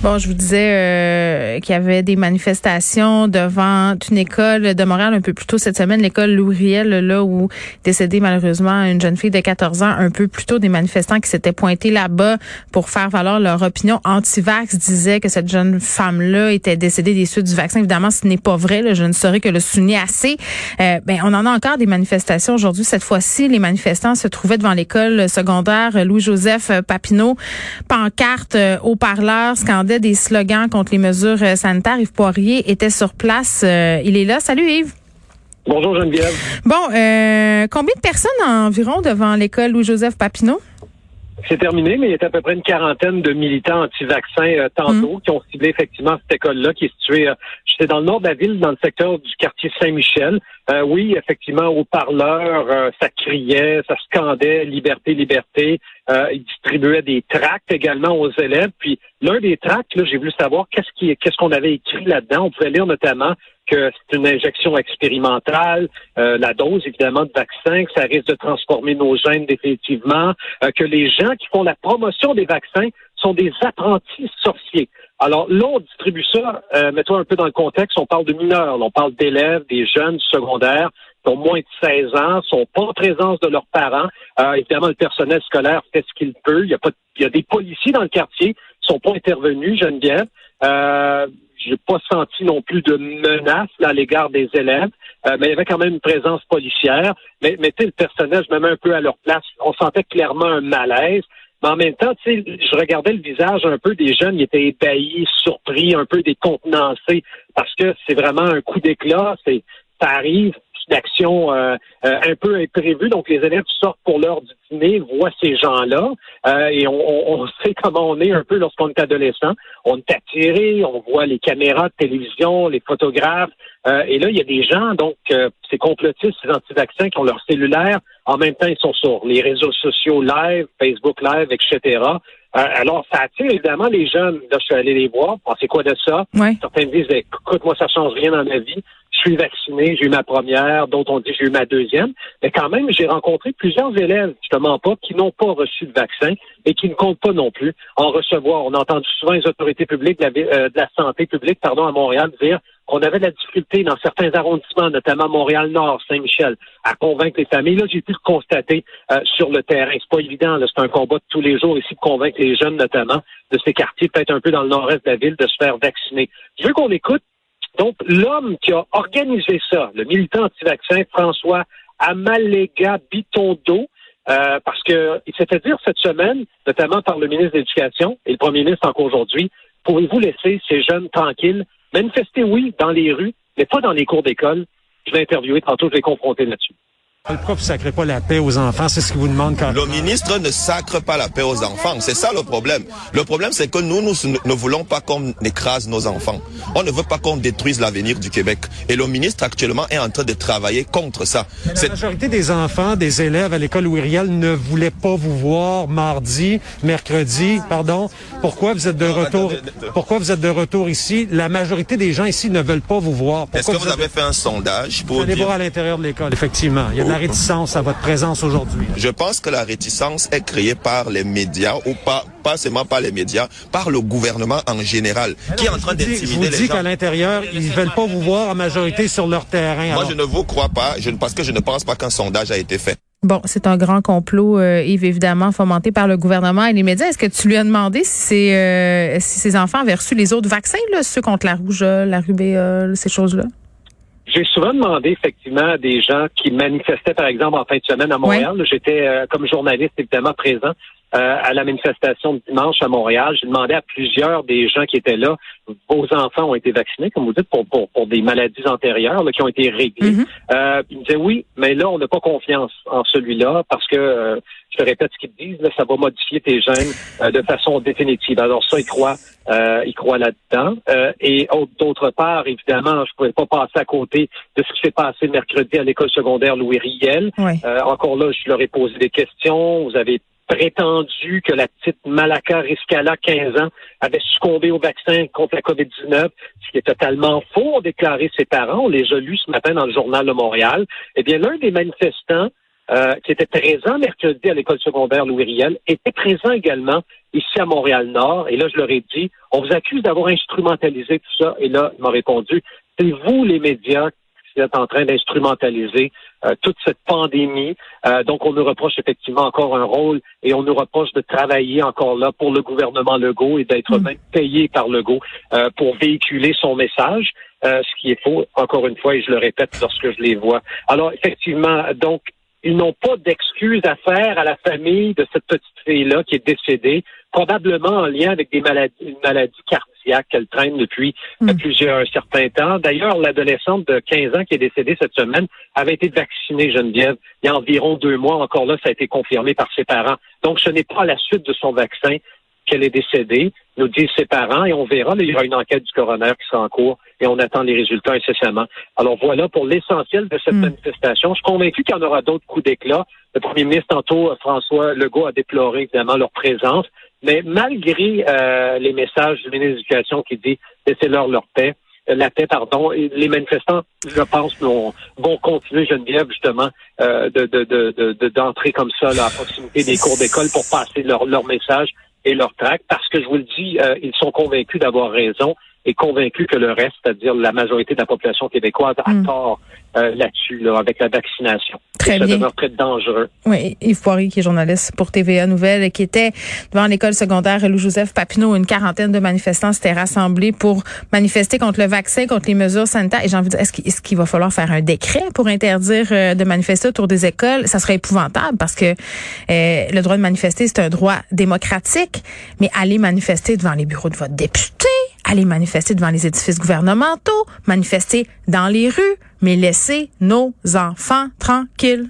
Bon, je vous disais euh, qu'il y avait des manifestations devant une école de Montréal un peu plus tôt cette semaine, l'école Louriel, là où décédée malheureusement une jeune fille de 14 ans, un peu plus tôt des manifestants qui s'étaient pointés là-bas pour faire valoir leur opinion anti-vax disaient que cette jeune femme-là était décédée des suites du vaccin. Évidemment, ce n'est pas vrai. Là, je ne saurais que le souligner assez. Euh, ben, on en a encore des manifestations aujourd'hui. Cette fois-ci, les manifestants se trouvaient devant l'école secondaire Louis-Joseph Papineau, pancarte, euh, des slogans contre les mesures euh, sanitaires. Yves Poirier était sur place. Euh, il est là. Salut Yves. Bonjour Geneviève. Bon, euh, combien de personnes environ devant l'école Louis-Joseph Papineau? C'est terminé, mais il y a à peu près une quarantaine de militants anti-vaccins tantôt mm. qui ont ciblé effectivement cette école-là qui est située, j'étais dans le nord de la ville, dans le secteur du quartier Saint-Michel. oui, effectivement, au parleur, ça criait, ça scandait liberté, liberté. ils distribuaient des tracts également aux élèves. Puis L'un des tracts, là, j'ai voulu savoir qu'est-ce qui, qu'est-ce qu'on avait écrit là-dedans. On pouvait lire notamment que c'est une injection expérimentale, euh, la dose évidemment de vaccin, que ça risque de transformer nos gènes définitivement, euh, que les gens qui font la promotion des vaccins sont des apprentis sorciers. Alors là, on distribue ça, euh, mets-toi un peu dans le contexte, on parle de mineurs, on parle d'élèves, des jeunes secondaires qui ont moins de 16 ans, sont pas en présence de leurs parents. Euh, évidemment, le personnel scolaire fait ce qu'il peut. Il y a pas, il y a des policiers dans le quartier sont pas intervenus, Geneviève. Euh, j'ai pas senti non plus de menace à l'égard des élèves, euh, mais il y avait quand même une présence policière. Mais, mais le personnel, je me un peu à leur place. On sentait clairement un malaise. Mais en même temps, je regardais le visage un peu des jeunes, ils étaient ébahis, surpris, un peu décontenancés, parce que c'est vraiment un coup d'éclat. C'est, ça arrive, d'action euh, euh, un peu imprévue. Donc, les élèves sortent pour l'heure du dîner, voient ces gens-là, euh, et on, on, sait comment on est un peu lorsqu'on est adolescent. On est attiré, on voit les caméras de télévision, les photographes, et là, il y a des gens, donc, ces complotistes, ces anti-vaccins qui ont leur cellulaire, en même temps, ils sont sur les réseaux sociaux live, Facebook live, etc. alors, ça attire évidemment les jeunes. Là, je suis allé les voir. Pensez quoi de ça? Certains me disent, écoute, moi, ça change rien dans ma vie je suis vacciné, j'ai eu ma première, d'autres ont dit j'ai eu ma deuxième. Mais quand même, j'ai rencontré plusieurs élèves, justement pas, qui n'ont pas reçu de vaccin et qui ne comptent pas non plus en recevoir. On a entendu souvent les autorités publiques de la, euh, de la santé publique, pardon, à Montréal dire qu'on avait de la difficulté dans certains arrondissements, notamment Montréal-Nord, Saint-Michel, à convaincre les familles. Là, j'ai pu le constater euh, sur le terrain. C'est pas évident, c'est un combat de tous les jours ici de convaincre les jeunes, notamment, de ces quartiers, peut-être un peu dans le nord-est de la ville, de se faire vacciner. Je veux qu'on écoute donc, l'homme qui a organisé ça, le militant anti-vaccin, François Amalega Bitondo, euh, parce que il s'est fait dire cette semaine, notamment par le ministre de l'Éducation et le premier ministre encore aujourd'hui, pouvez-vous laisser ces jeunes tranquilles manifester, oui, dans les rues, mais pas dans les cours d'école? Je vais interviewer tantôt, je vais confronter là-dessus. Pourquoi vous sacrez pas la paix aux enfants? C'est ce qu'il vous demande quand Le ministre ne sacre pas la paix aux enfants. C'est ça le problème. Le problème, c'est que nous, nous ne voulons pas qu'on écrase nos enfants. On ne veut pas qu'on détruise l'avenir du Québec. Et le ministre actuellement est en train de travailler contre ça. la majorité des enfants, des élèves à l'école Ouiriel ne voulaient pas vous voir mardi, mercredi, pardon. Pourquoi vous êtes de retour? Pourquoi vous êtes de retour ici? La majorité des gens ici ne veulent pas vous voir. Est-ce que vous, avez fait un sondage pour allez voir à l'intérieur de l'école, effectivement. Il y a de la réticence à votre présence aujourd'hui? Je pense que la réticence est créée par les médias ou pas, pas seulement par les médias, par le gouvernement en général, qui est en train d'intimider les gens. vous dis qu'à l'intérieur, ils veulent pas vous voir en majorité sur leur terrain. Moi, je ne vous crois pas, je, parce que je ne pense pas qu'un sondage a été fait. Bon, c'est un grand complot, euh, Yves, évidemment, fomenté par le gouvernement et les médias. Est-ce que tu lui as demandé si, euh, si ses enfants avaient reçu les autres vaccins, là, ceux contre la rougeole, la rubéole, ces choses-là? J'ai souvent demandé effectivement à des gens qui manifestaient, par exemple, en fin de semaine à Montréal. J'étais euh, comme journaliste évidemment présent euh, à la manifestation de dimanche à Montréal. J'ai demandé à plusieurs des gens qui étaient là, vos enfants ont été vaccinés, comme vous dites, pour, pour, pour des maladies antérieures qui ont été réglées. Mm-hmm. euh, ils me disaient oui, mais là, on n'a pas confiance en celui-là parce que, euh, je te répète ce qu'ils disent, là, ça va modifier tes gènes euh, de façon définitive. Alors ça, ils croient, euh, ils croient là-dedans. et d'autre part, évidemment, je ne pouvais pas passer à côté de ce qui s'est passé mercredi à l'école secondaire Louis Riel. encore là, je leur ai posé des questions. Vous avez prétendu que la petite Malaka Riscala, 15 ans, avait succombé au vaccin contre la COVID-19, ce qui est totalement faux, ont déclaré ses parents. On les a lus ce matin dans le journal de Montréal. Eh bien, l'un des manifestants euh, qui était présent mercredi à l'école secondaire Louis Riel était présent également ici à Montréal-Nord. Et là, je leur ai dit, on vous accuse d'avoir instrumentalisé tout ça. Et là, il m'a répondu, c'est vous les médias qui êtes en train d'instrumentaliser euh, toute cette pandémie. Euh, donc, on nous reproche effectivement encore un rôle et on nous reproche de travailler encore là pour le gouvernement Legault et d'être mm. même payé par Legault euh, pour véhiculer son message. ce qui est faux, encore une fois, et je le répète lorsque je les vois. Alors, effectivement, donc, ils n'ont pas d'excuses à faire à la famille de cette petite fille-là qui est décédée, probablement en lien avec des maladies, une maladie cardiaque qu'elle traîne depuis hmm. plusieurs un certain temps. D'ailleurs, l'adolescente de 15 ans qui est décédée cette semaine avait été vaccinée, Geneviève, il y a environ deux mois. Encore là, ça a été confirmé par ses parents. Donc, ce n'est pas à la suite de son vaccin qu'elle est décédée, nous disent ses parents, et on verra. il y aura une enquête du coroner qui sera en cours et on attend les résultats incessamment. Alors voilà pour l'essentiel de cette hmm. manifestation. Je suis convaincu qu'il y en aura d'autres coups d'éclat. Le premier ministre, tantôt, François Legault, a déploré évidemment leur présence. Mais malgré euh, les messages du ministre de l'Éducation qui dit laissez-leur leur paix, euh, la paix, pardon, les manifestants, je pense, vont, vont continuer, Geneviève, justement, euh, de, de, d'entrer comme ça là, à proximité des cours d'école pour passer leur, leur message et leur tract, parce que je vous le dis, euh, ils sont convaincus d'avoir raison et convaincus que le reste, c'est-à-dire la majorité de la population québécoise, a hmm. tort euh, là-dessus, là, avec la vaccination. Très ça bien. demeure très dangereux. Oui, Yves Poirier, qui est journaliste pour TVA Nouvelle, qui était devant l'école secondaire Louis-Joseph Papineau. Une quarantaine de manifestants s'étaient rassemblés pour manifester contre le vaccin, contre les mesures sanitaires. Et j'ai envie de dire, est-ce qu'il va falloir faire un décret pour interdire euh, de manifester autour des écoles? Ça serait épouvantable parce que euh, le droit de manifester, c'est un droit démocratique. Mais aller manifester devant les bureaux de votre député, aller manifester devant les édifices gouvernementaux, manifester dans les rues, mais laisser nos enfants tranquilles.